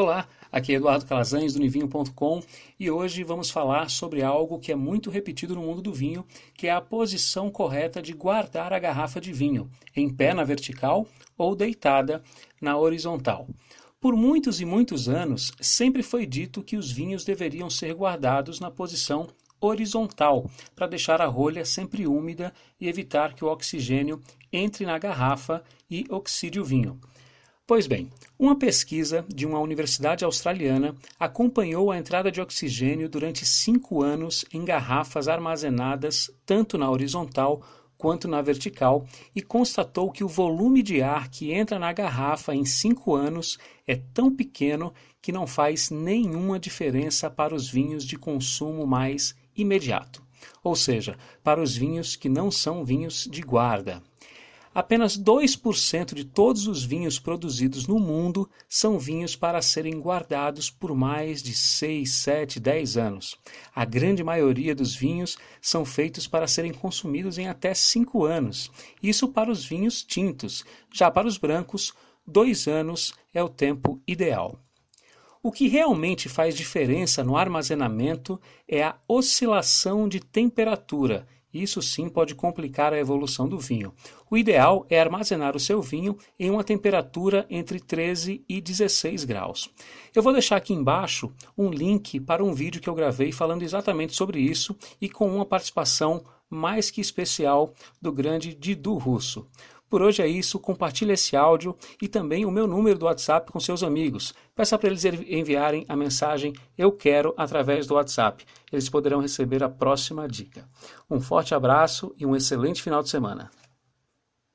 Olá, aqui é Eduardo Calazans do Nivinho.com e hoje vamos falar sobre algo que é muito repetido no mundo do vinho, que é a posição correta de guardar a garrafa de vinho, em pé na vertical ou deitada na horizontal. Por muitos e muitos anos, sempre foi dito que os vinhos deveriam ser guardados na posição horizontal, para deixar a rolha sempre úmida e evitar que o oxigênio entre na garrafa e oxide o vinho. Pois bem, uma pesquisa de uma universidade australiana acompanhou a entrada de oxigênio durante cinco anos em garrafas armazenadas tanto na horizontal quanto na vertical e constatou que o volume de ar que entra na garrafa em cinco anos é tão pequeno que não faz nenhuma diferença para os vinhos de consumo mais imediato, ou seja, para os vinhos que não são vinhos de guarda. Apenas 2% de todos os vinhos produzidos no mundo são vinhos para serem guardados por mais de 6, 7, 10 anos. A grande maioria dos vinhos são feitos para serem consumidos em até 5 anos. Isso para os vinhos tintos. Já para os brancos, 2 anos é o tempo ideal. O que realmente faz diferença no armazenamento é a oscilação de temperatura isso sim pode complicar a evolução do vinho. O ideal é armazenar o seu vinho em uma temperatura entre 13 e 16 graus. Eu vou deixar aqui embaixo um link para um vídeo que eu gravei falando exatamente sobre isso e com uma participação mais que especial do grande Didu Russo. Por hoje é isso, compartilhe esse áudio e também o meu número do WhatsApp com seus amigos. Peça para eles enviarem a mensagem Eu Quero através do WhatsApp. Eles poderão receber a próxima dica. Um forte abraço e um excelente final de semana.